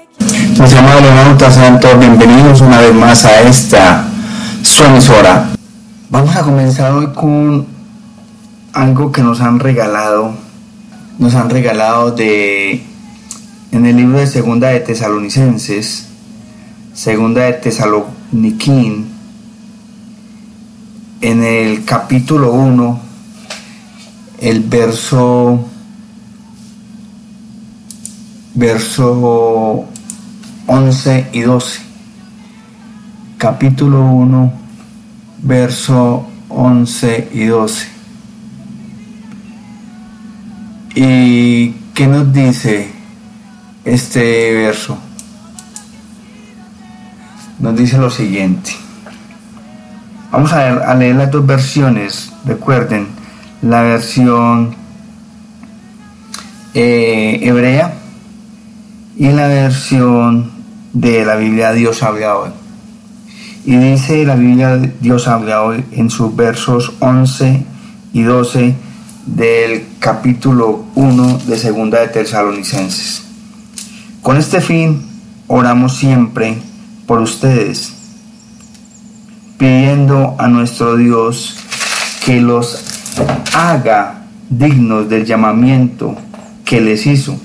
Mis amados hermanos, sean bienvenidos una vez más a esta su emisora. Vamos a comenzar hoy con algo que nos han regalado. Nos han regalado de en el libro de Segunda de Tesalonicenses, Segunda de Tesaloniquín, en el capítulo 1, el verso verso 11 y 12. Capítulo 1, verso 11 y 12. ¿Y qué nos dice este verso? Nos dice lo siguiente. Vamos a leer, las dos versiones. Recuerden, la versión eh, hebrea y la versión de la Biblia Dios habla hoy. Y dice la Biblia Dios habla hoy en sus versos 11 y 12 del capítulo 1 de Segunda de Tesalonicenses. Con este fin oramos siempre por ustedes, pidiendo a nuestro Dios que los haga dignos del llamamiento que les hizo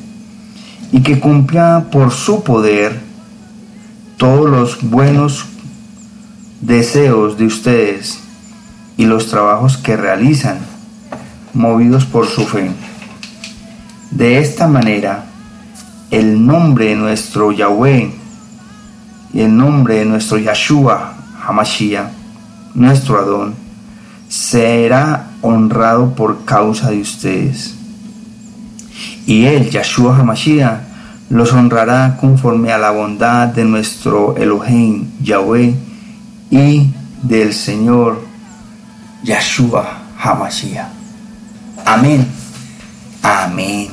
y que cumpla por su poder todos los buenos deseos de ustedes y los trabajos que realizan, movidos por su fe. De esta manera, el nombre de nuestro Yahweh y el nombre de nuestro Yahshua Hamashiach, nuestro Adón, será honrado por causa de ustedes. Y él, Yahshua Hamashiach, los honrará conforme a la bondad de nuestro Elohim Yahweh y del Señor Yahshua Hamashiach. Amén. Amén.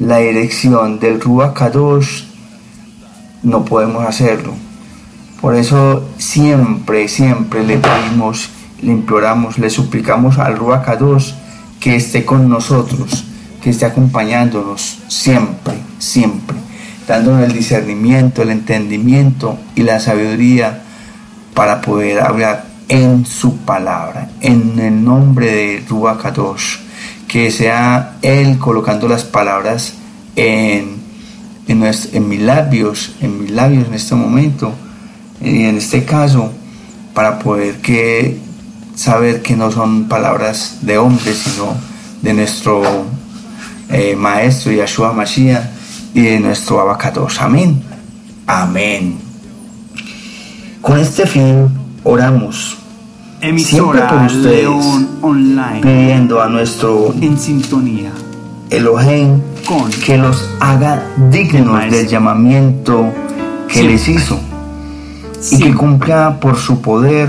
La dirección del Ruach no podemos hacerlo. Por eso siempre, siempre le pedimos, le imploramos, le suplicamos al Ruach Kadosh que esté con nosotros que esté acompañándonos siempre, siempre, dándonos el discernimiento, el entendimiento y la sabiduría para poder hablar en su palabra, en el nombre de Ruach que sea Él colocando las palabras en, en, en mis labios, en mis labios en este momento, y en este caso, para poder que saber que no son palabras de hombre, sino de nuestro eh, Maestro Yahshua Mashiach y de nuestro abacados. Amén. Amén. Con este fin oramos. siempre por ustedes, pidiendo a nuestro en sintonía Elohim con que los haga dignos del llamamiento que les hizo y que cumpla por su poder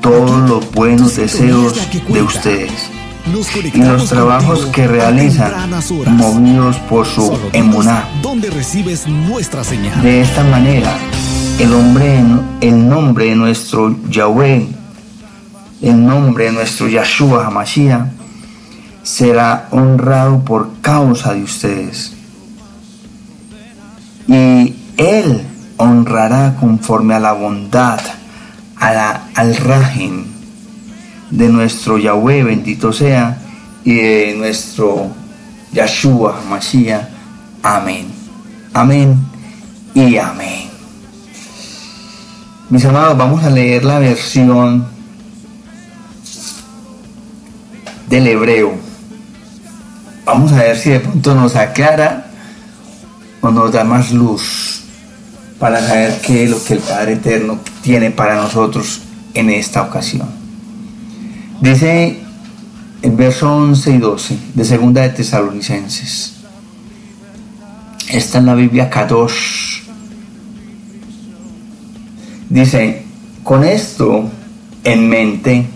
todos los buenos deseos de ustedes y los trabajos que realizan movidos por su emuná. De esta manera, el, hombre, el nombre de nuestro Yahweh, el nombre de nuestro Yahshua Hamashiach, será honrado por causa de ustedes. Y Él honrará conforme a la bondad, a la, al rajín de nuestro Yahweh, bendito sea, y de nuestro Yahshua Mashiach. Amén. Amén y amén. Mis amados, vamos a leer la versión del hebreo. Vamos a ver si de pronto nos aclara o nos da más luz para saber qué es lo que el Padre Eterno tiene para nosotros en esta ocasión. Dice el verso 11 y 12 de Segunda de Tesalonicenses. Esta es la Biblia Kadosh. Dice, con esto en mente,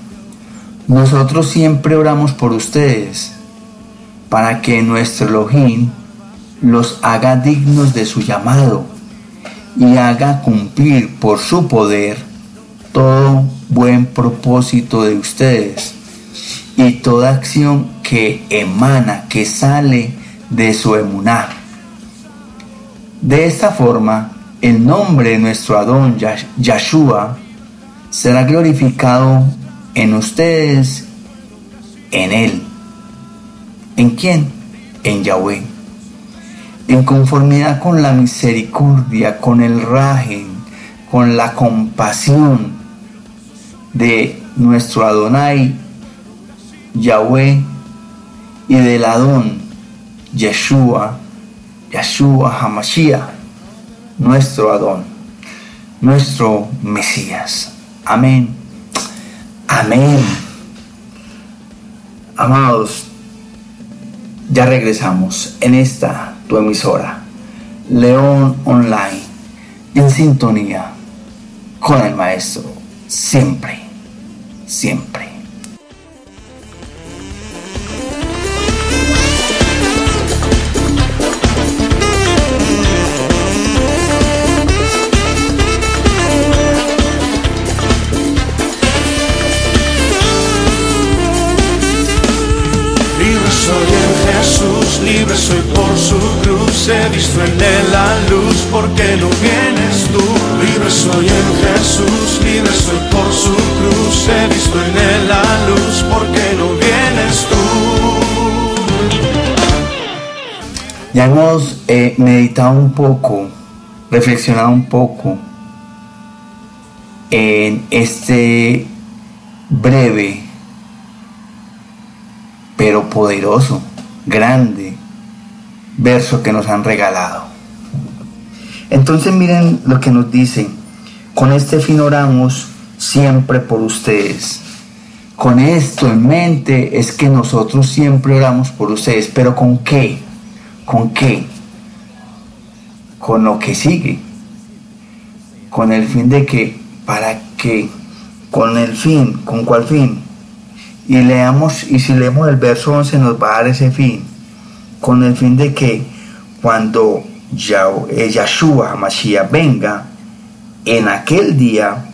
nosotros siempre oramos por ustedes, para que nuestro Elohim los haga dignos de su llamado y haga cumplir por su poder todo buen propósito de ustedes y toda acción que emana, que sale de su emuná. De esta forma, el nombre de nuestro Adón Yahshua será glorificado en ustedes, en Él. ¿En quién? En Yahweh. En conformidad con la misericordia, con el rajen, con la compasión de nuestro Adonai, Yahweh, y del Adón, Yeshua, Yeshua Hamashiach, nuestro Adón, nuestro Mesías. Amén. Amén. Amados, ya regresamos en esta tu emisora, León Online, en sintonía con el Maestro, siempre, siempre. Ya hemos eh, meditado un poco, reflexionado un poco en este breve pero poderoso, grande verso que nos han regalado. Entonces miren lo que nos dice, con este fin oramos siempre por ustedes. Con esto en mente es que nosotros siempre oramos por ustedes, pero ¿con qué? ¿Con qué? Con lo que sigue. Con el fin de que, ¿para qué? Con el fin, ¿con cuál fin? Y leamos, y si leemos el verso 11 nos va a dar ese fin con el fin de que cuando eh, Yahshua Mashiach venga en aquel día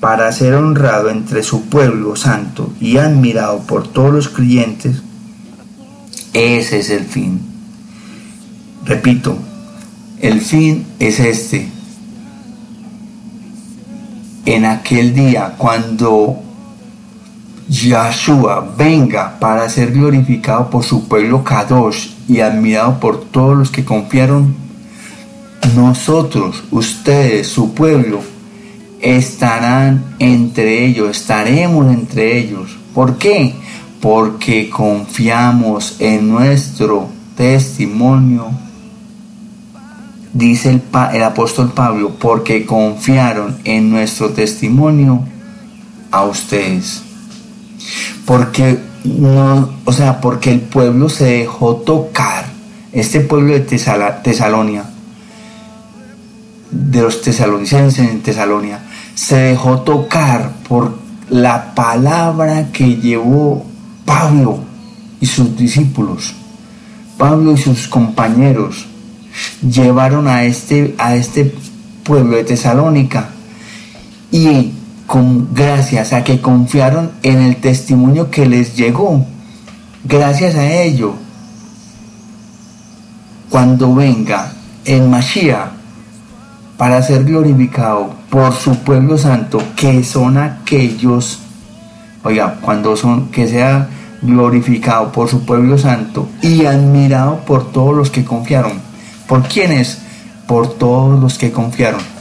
para ser honrado entre su pueblo santo y admirado por todos los creyentes, ese es el fin. Repito, el fin es este. En aquel día, cuando Yahshua venga para ser glorificado por su pueblo Kadosh y admirado por todos los que confiaron, nosotros, ustedes, su pueblo, estarán entre ellos, estaremos entre ellos. ¿Por qué? Porque confiamos en nuestro testimonio, dice el, apóstol Pablo, porque confiaron en nuestro testimonio a ustedes. Porque no, o sea, porque el pueblo se dejó tocar, este pueblo de Tesalonia, de los tesalonicenses en Tesalonia, se dejó tocar por la palabra que llevó Pablo y sus discípulos. Pablo y sus compañeros llevaron a este, a este pueblo de Tesalónica y con, gracias a que confiaron en el testimonio que les llegó. Gracias a ello, cuando venga el Mashiach para ser glorificado por su pueblo santo, que son aquellos, oiga, cuando son, que sea glorificado por su pueblo santo y admirado por todos los que confiaron. ¿Por quiénes? Por todos los que confiaron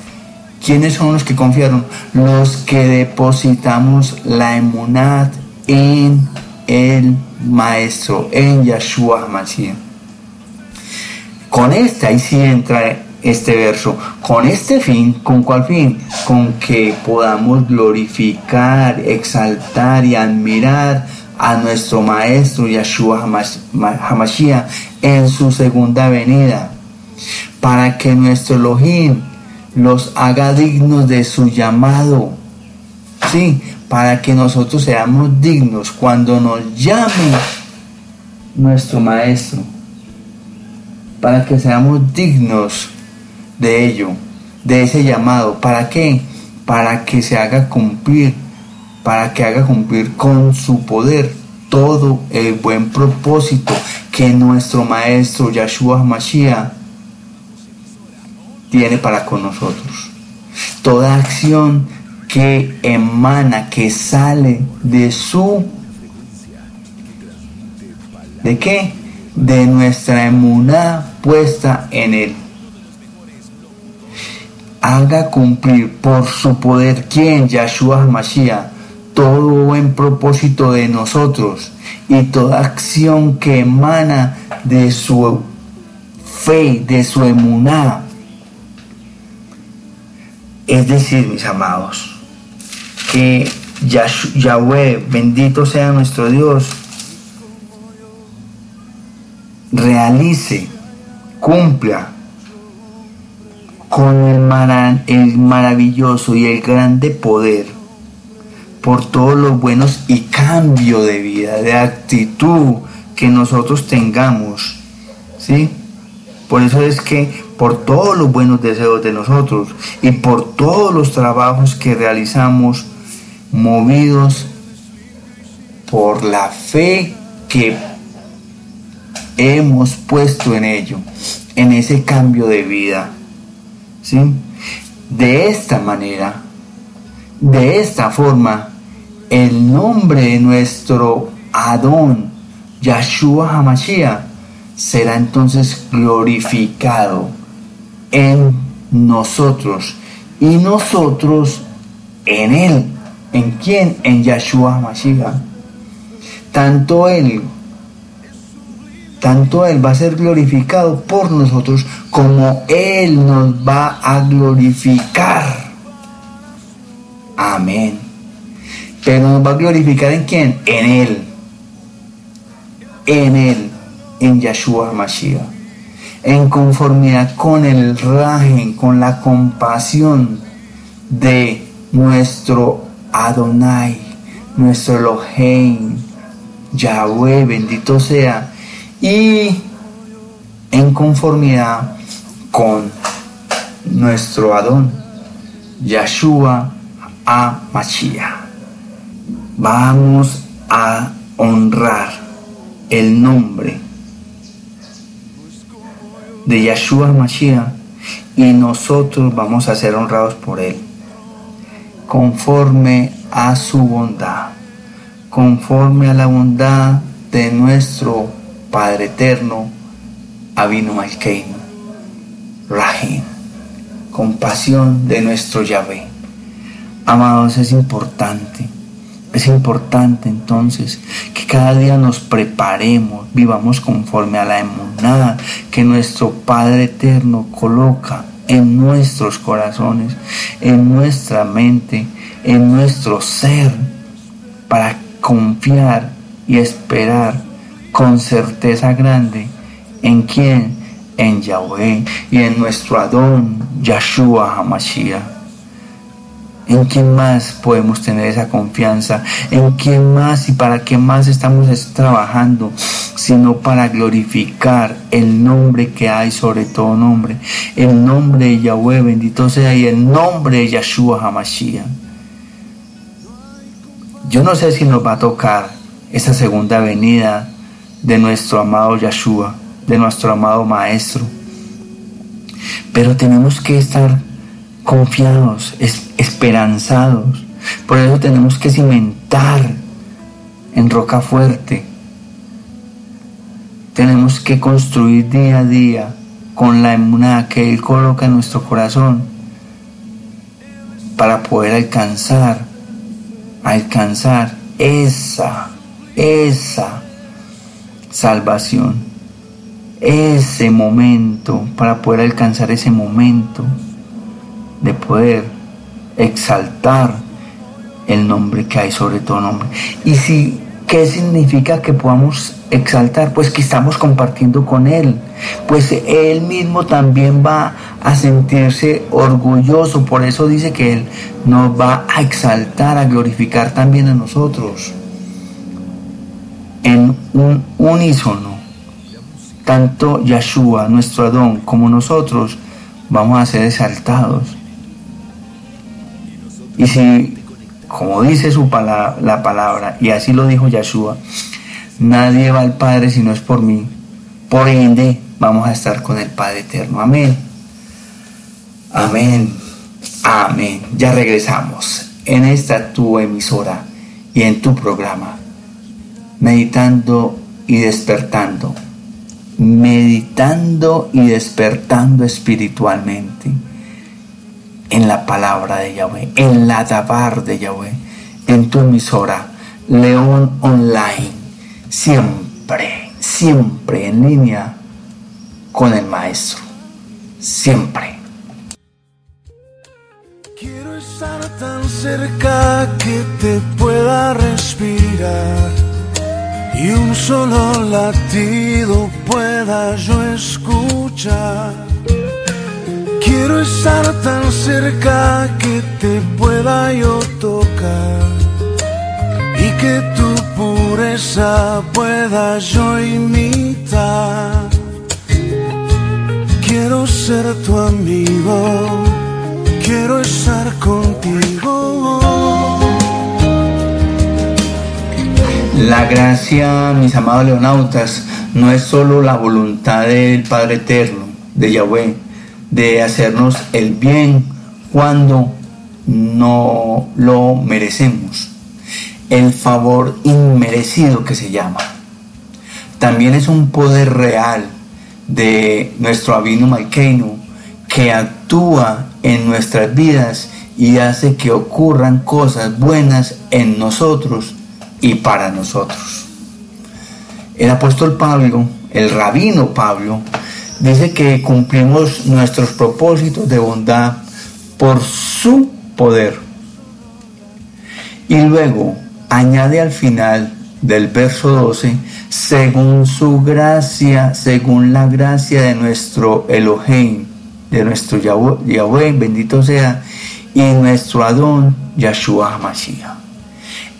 ¿Quiénes son los que confiaron? Los que depositamos la emunad en el Maestro, en Yahshua HaMashiach. Con esta, ahí sí entra este verso, con este fin, ¿con cuál fin? Con que podamos glorificar, exaltar y admirar a nuestro Maestro Yahshua HaMashiach en su segunda venida, para que nuestro Elohim los haga dignos de su llamado. Sí, para que nosotros seamos dignos cuando nos llame nuestro Maestro. Para que seamos dignos de ello, de ese llamado. ¿Para qué? Para que se haga cumplir, para que haga cumplir con su poder todo el buen propósito que nuestro Maestro Yahshua Mashiach tiene para con nosotros. Toda acción que emana, que sale de su... ¿De qué? De nuestra emuná puesta en Él. Haga cumplir por su poder quien, Yahshua Mashiach, todo buen propósito de nosotros y toda acción que emana de su fe, de su emuná. Es decir, mis amados, que Yahweh, bendito sea nuestro Dios, realice, cumpla con el, el maravilloso y el grande poder por todos los buenos y cambio de vida, de actitud que nosotros tengamos. ¿Sí? Por eso es que por todos los buenos deseos de nosotros y por todos los trabajos que realizamos movidos por la fe que hemos puesto en ello, en ese cambio de vida. ¿Sí? De esta manera, de esta forma, el nombre de nuestro Adón, Yahshua Hamashiach, será entonces glorificado en nosotros y nosotros en Él. ¿En quién? En Yahshua Hamashiach. Tanto Él, tanto Él va a ser glorificado por nosotros como Él nos va a glorificar. Amén. Pero nos va a glorificar en quién? En Él. En Él, en Yahshua Mashiach. En conformidad con el rajen, con la compasión de nuestro Adonai, nuestro Elohim, Yahweh, bendito sea. Y en conformidad con nuestro Adón, Yahshua a Mashiach vamos a honrar el nombre de Yahshua Mashiach y nosotros vamos a ser honrados por él conforme a su bondad conforme a la bondad de nuestro Padre eterno Avino Malkeinu Rahim compasión de nuestro Yahvé. Amados es importante es importante entonces que cada día nos preparemos, vivamos conforme a la emunada que nuestro Padre Eterno coloca en nuestros corazones, en nuestra mente, en nuestro ser, para confiar y esperar con certeza grande en quién, en Yahweh y en nuestro Adón, Yahshua HaMashiach. ¿En quién más podemos tener esa confianza? ¿En quién más y para qué más estamos trabajando? Sino para glorificar el nombre que hay sobre todo nombre. El nombre de Yahweh, bendito sea, y el nombre de Yahshua Hamashiach. Yo no sé si nos va a tocar esa segunda venida de nuestro amado Yahshua, de nuestro amado Maestro. Pero tenemos que estar confiados, esperanzados. Por eso tenemos que cimentar en roca fuerte. Tenemos que construir día a día con la emunidad que Él coloca en nuestro corazón para poder alcanzar, alcanzar esa, esa salvación, ese momento, para poder alcanzar ese momento de poder exaltar el nombre que hay sobre todo nombre. Y si, ¿qué significa que podamos exaltar? Pues que estamos compartiendo con Él. Pues Él mismo también va a sentirse orgulloso. Por eso dice que Él nos va a exaltar, a glorificar también a nosotros. En un unísono. Tanto Yahshua, nuestro Adón, como nosotros vamos a ser exaltados. Y si, como dice su palabra, la palabra, y así lo dijo Yahshua, nadie va al Padre si no es por mí, por ende vamos a estar con el Padre Eterno. Amén. Amén. Amén. Ya regresamos en esta tu emisora y en tu programa. Meditando y despertando. Meditando y despertando espiritualmente en la palabra de Yahweh, en la Dabar de Yahweh, en tu emisora León Online. Siempre, siempre en línea con el Maestro. Siempre. Quiero estar tan cerca que te pueda respirar y un solo latido pueda yo escuchar. Quiero estar tan cerca que te pueda yo tocar y que tu pureza pueda yo imitar. Quiero ser tu amigo, quiero estar contigo. La gracia, mis amados leonautas, no es solo la voluntad del Padre Eterno, de Yahweh, de hacernos el bien cuando no lo merecemos. El favor inmerecido que se llama. También es un poder real de nuestro Abino Malkeinu que actúa en nuestras vidas y hace que ocurran cosas buenas en nosotros y para nosotros. El apóstol Pablo, el rabino Pablo, dice que cumplimos nuestros propósitos de bondad por su poder. Y luego añade al final del verso 12, según su gracia, según la gracia de nuestro Elohim, de nuestro Yahweh, bendito sea, y nuestro Adón, Yahshua HaMashiach.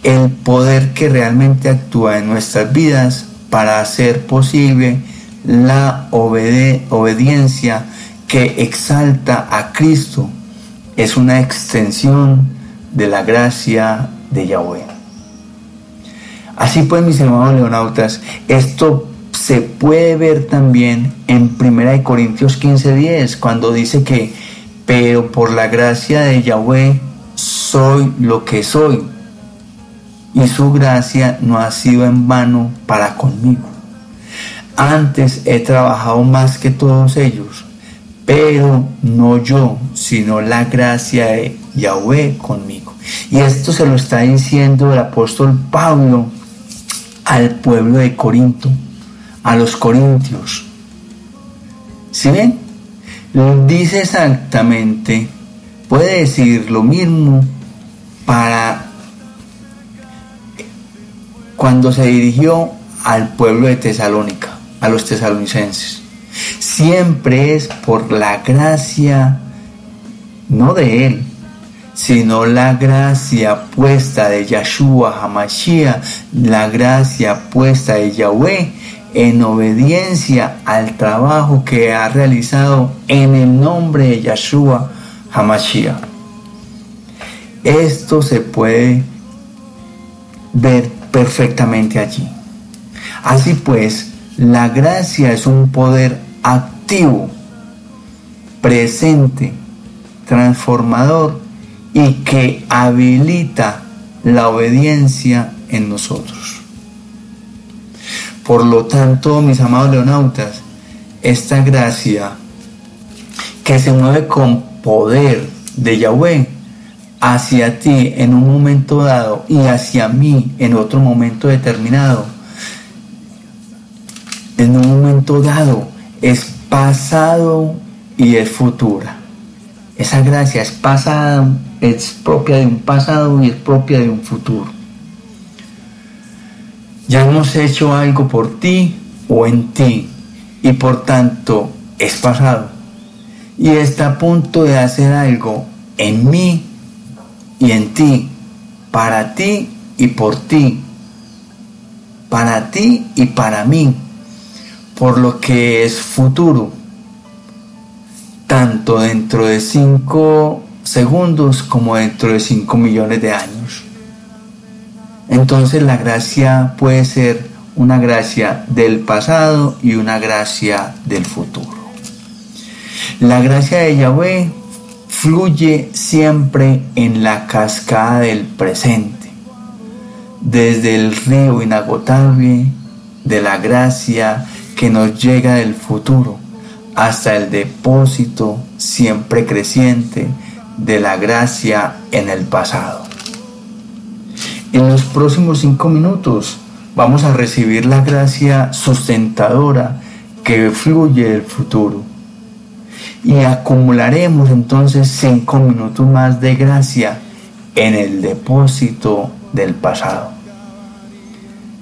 El poder que realmente actúa en nuestras vidas para hacer posible la obediencia que exalta a Cristo es una extensión de la gracia de Yahweh. Así pues, mis hermanos leonautas, esto se puede ver también en 1 Corintios 15:10, cuando dice que, pero por la gracia de Yahweh soy lo que soy, y su gracia no ha sido en vano para conmigo. Antes he trabajado más que todos ellos, pero no yo, sino la gracia de Yahweh conmigo. Y esto se lo está diciendo el apóstol Pablo al pueblo de Corinto, a los corintios. ¿Sí ven? Dice exactamente, puede decir lo mismo para cuando se dirigió al pueblo de Tesalónica a los tesalonicenses. Siempre es por la gracia, no de Él, sino la gracia puesta de Yahshua Hamashiach, la gracia puesta de Yahweh en obediencia al trabajo que ha realizado en el nombre de Yahshua Hamashiach. Esto se puede ver perfectamente allí. Así pues, la gracia es un poder activo, presente, transformador y que habilita la obediencia en nosotros. Por lo tanto, mis amados leonautas, esta gracia que se mueve con poder de Yahweh hacia ti en un momento dado y hacia mí en otro momento determinado, en un momento dado es pasado y es futura. Esa gracia es pasada, es propia de un pasado y es propia de un futuro. Ya hemos hecho algo por ti o en ti y por tanto es pasado. Y está a punto de hacer algo en mí y en ti, para ti y por ti, para ti y para mí por lo que es futuro, tanto dentro de 5 segundos como dentro de 5 millones de años. Entonces la gracia puede ser una gracia del pasado y una gracia del futuro. La gracia de Yahweh fluye siempre en la cascada del presente, desde el río inagotable de la gracia que nos llega del futuro hasta el depósito siempre creciente de la gracia en el pasado. En los próximos cinco minutos vamos a recibir la gracia sustentadora que fluye del futuro. Y acumularemos entonces cinco minutos más de gracia en el depósito del pasado.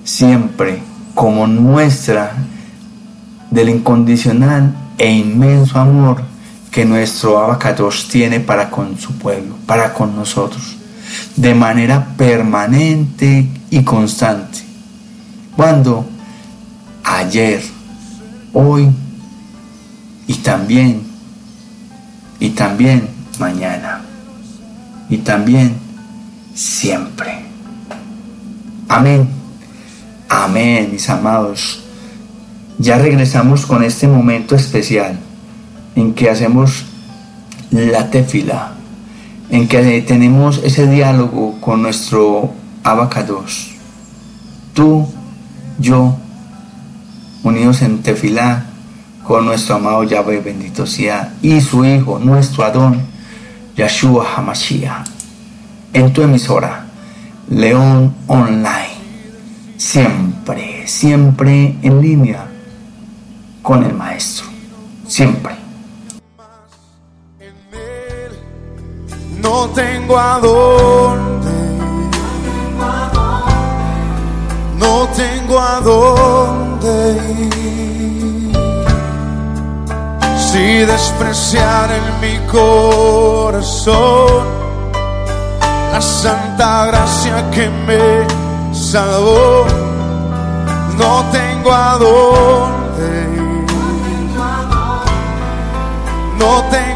Siempre como muestra del incondicional e inmenso amor que nuestro abacados tiene para con su pueblo, para con nosotros, de manera permanente y constante. Cuando ayer, hoy y también, y también mañana, y también siempre. Amén. Amén, mis amados. Ya regresamos con este momento especial en que hacemos la tefila, en que tenemos ese diálogo con nuestro abacados. Tú, yo, unidos en tefilá con nuestro amado Yahweh, bendito sea, y su Hijo, nuestro Adón, Yahshua Hamashiach, en tu emisora, León Online, siempre, siempre en línea con el Maestro, siempre. No tengo a dónde, no tengo a dónde. Si despreciar en mi corazón la santa gracia que me salvó, no tengo a dónde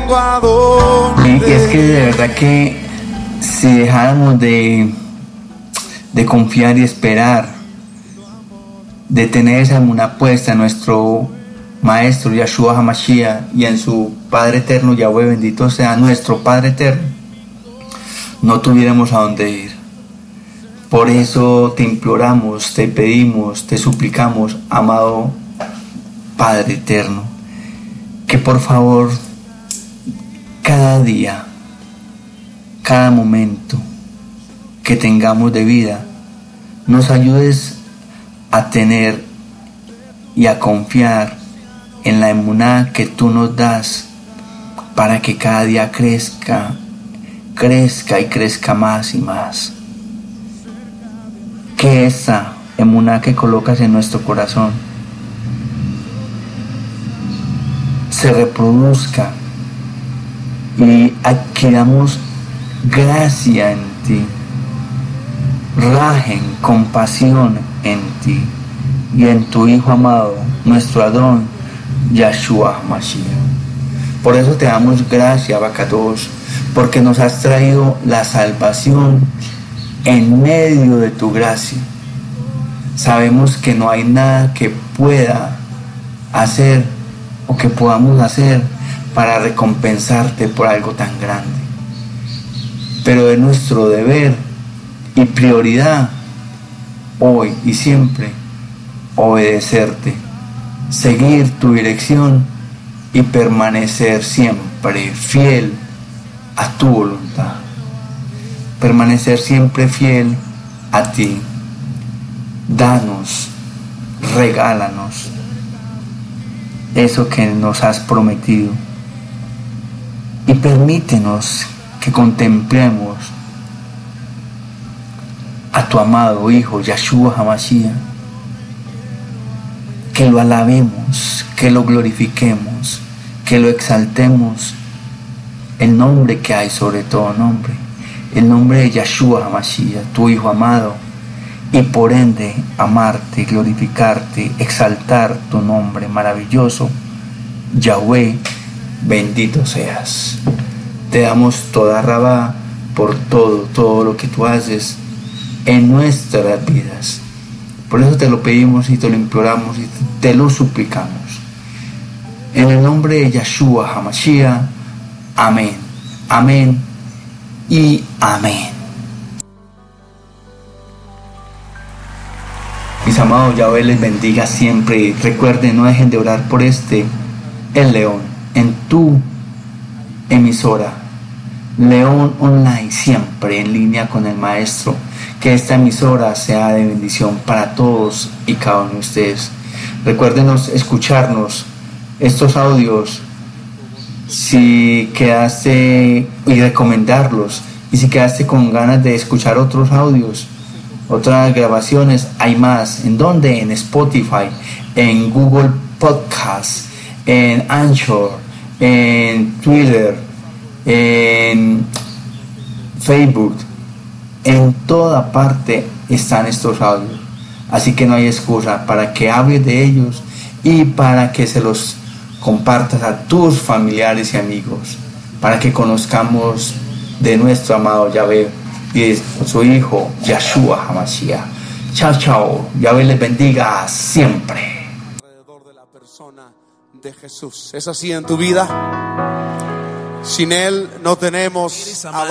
tengo a dónde Y es que de verdad que si dejáramos de, de confiar y esperar, de tener esa una puesta en nuestro Maestro Yahshua HaMashiach y en su Padre Eterno, Yahweh bendito sea nuestro Padre Eterno, no tuviéramos a dónde ir. Por eso te imploramos, te pedimos, te suplicamos, amado Padre Eterno, que por favor cada día, cada momento que tengamos de vida, nos ayudes a tener y a confiar en la emuná que tú nos das para que cada día crezca, crezca y crezca más y más. Que esa emuná que colocas en nuestro corazón se reproduzca y adquiramos gracia en ti, rajen, compasión en ti y en tu Hijo amado, nuestro Adón, Yahshua Mashiach. Por eso te damos gracia, Abacados, porque nos has traído la salvación en medio de tu gracia. Sabemos que no hay nada que pueda hacer o que podamos hacer para recompensarte por algo tan grande. Pero es nuestro deber y prioridad hoy y siempre obedecerte, seguir tu dirección y permanecer siempre fiel a tu voluntad. Permanecer siempre fiel a ti. Danos, regálanos eso que nos has prometido y permítenos que contemplemos a tu amado Hijo Yahshua Hamashiach, que lo alabemos, que lo glorifiquemos, que lo exaltemos, el nombre que hay sobre todo nombre, el nombre de Yahshua Hamashiach, tu Hijo amado, y por ende amarte, glorificarte, exaltar tu nombre maravilloso, Yahweh bendito seas. Te damos toda rabá por todo, todo lo que tú haces en nuestras vidas. Por eso te lo pedimos y te lo imploramos y te lo suplicamos. En el nombre de Yahshua Hamashiach, amén. Amén y amén. Mis amados, Yahweh les bendiga siempre. Recuerden, no dejen de orar por este, el león, en tu emisora. León Online, siempre en línea con el Maestro. Que esta emisora sea de bendición para todos y cada uno de ustedes. Recuérdenos escucharnos estos audios si quedaste y recomendarlos y si quedaste con ganas de escuchar otros audios otras grabaciones hay más en donde en Spotify en Google Podcast en Anchor en Twitter en Facebook en toda parte están estos audios así que no hay excusa para que hables de ellos y para que se los compartas a tus familiares y amigos para que conozcamos de nuestro amado Yahvé y de su hijo Yahshua Hamashiach. Chao, chao. Yahvé les bendiga siempre. De Jesús. ¿Es así en tu vida? Sin Él no tenemos